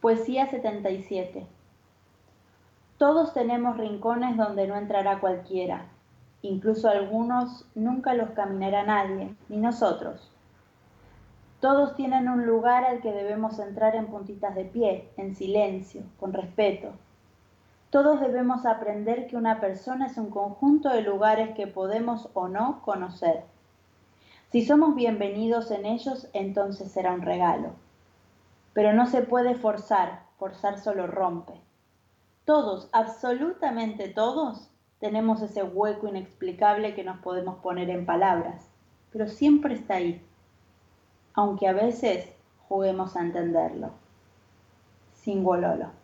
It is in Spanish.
Poesía 77. Todos tenemos rincones donde no entrará cualquiera, incluso algunos nunca los caminará nadie, ni nosotros. Todos tienen un lugar al que debemos entrar en puntitas de pie, en silencio, con respeto. Todos debemos aprender que una persona es un conjunto de lugares que podemos o no conocer. Si somos bienvenidos en ellos, entonces será un regalo pero no se puede forzar, forzar solo rompe. Todos, absolutamente todos, tenemos ese hueco inexplicable que nos podemos poner en palabras, pero siempre está ahí, aunque a veces juguemos a entenderlo. Sin gololo.